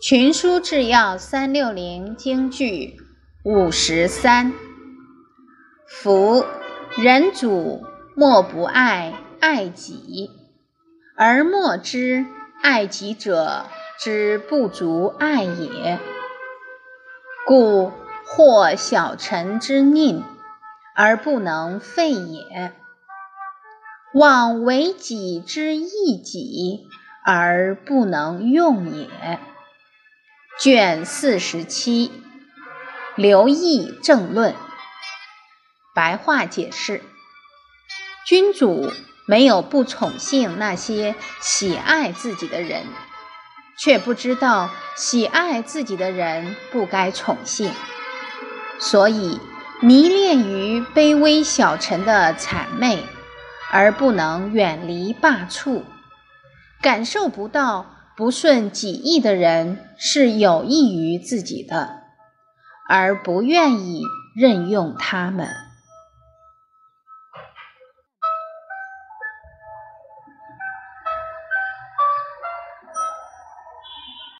群书治要三六零京剧五十三。夫人主莫不爱爱己，而莫知爱己者之不足爱也。故或小臣之佞而不能废也，妄为己之益己而不能用也。卷四十七，刘毅正论。白话解释：君主没有不宠幸那些喜爱自己的人，却不知道喜爱自己的人不该宠幸，所以迷恋于卑微小臣的谄媚，而不能远离罢黜，感受不到。不顺己意的人是有益于自己的，而不愿意任用他们。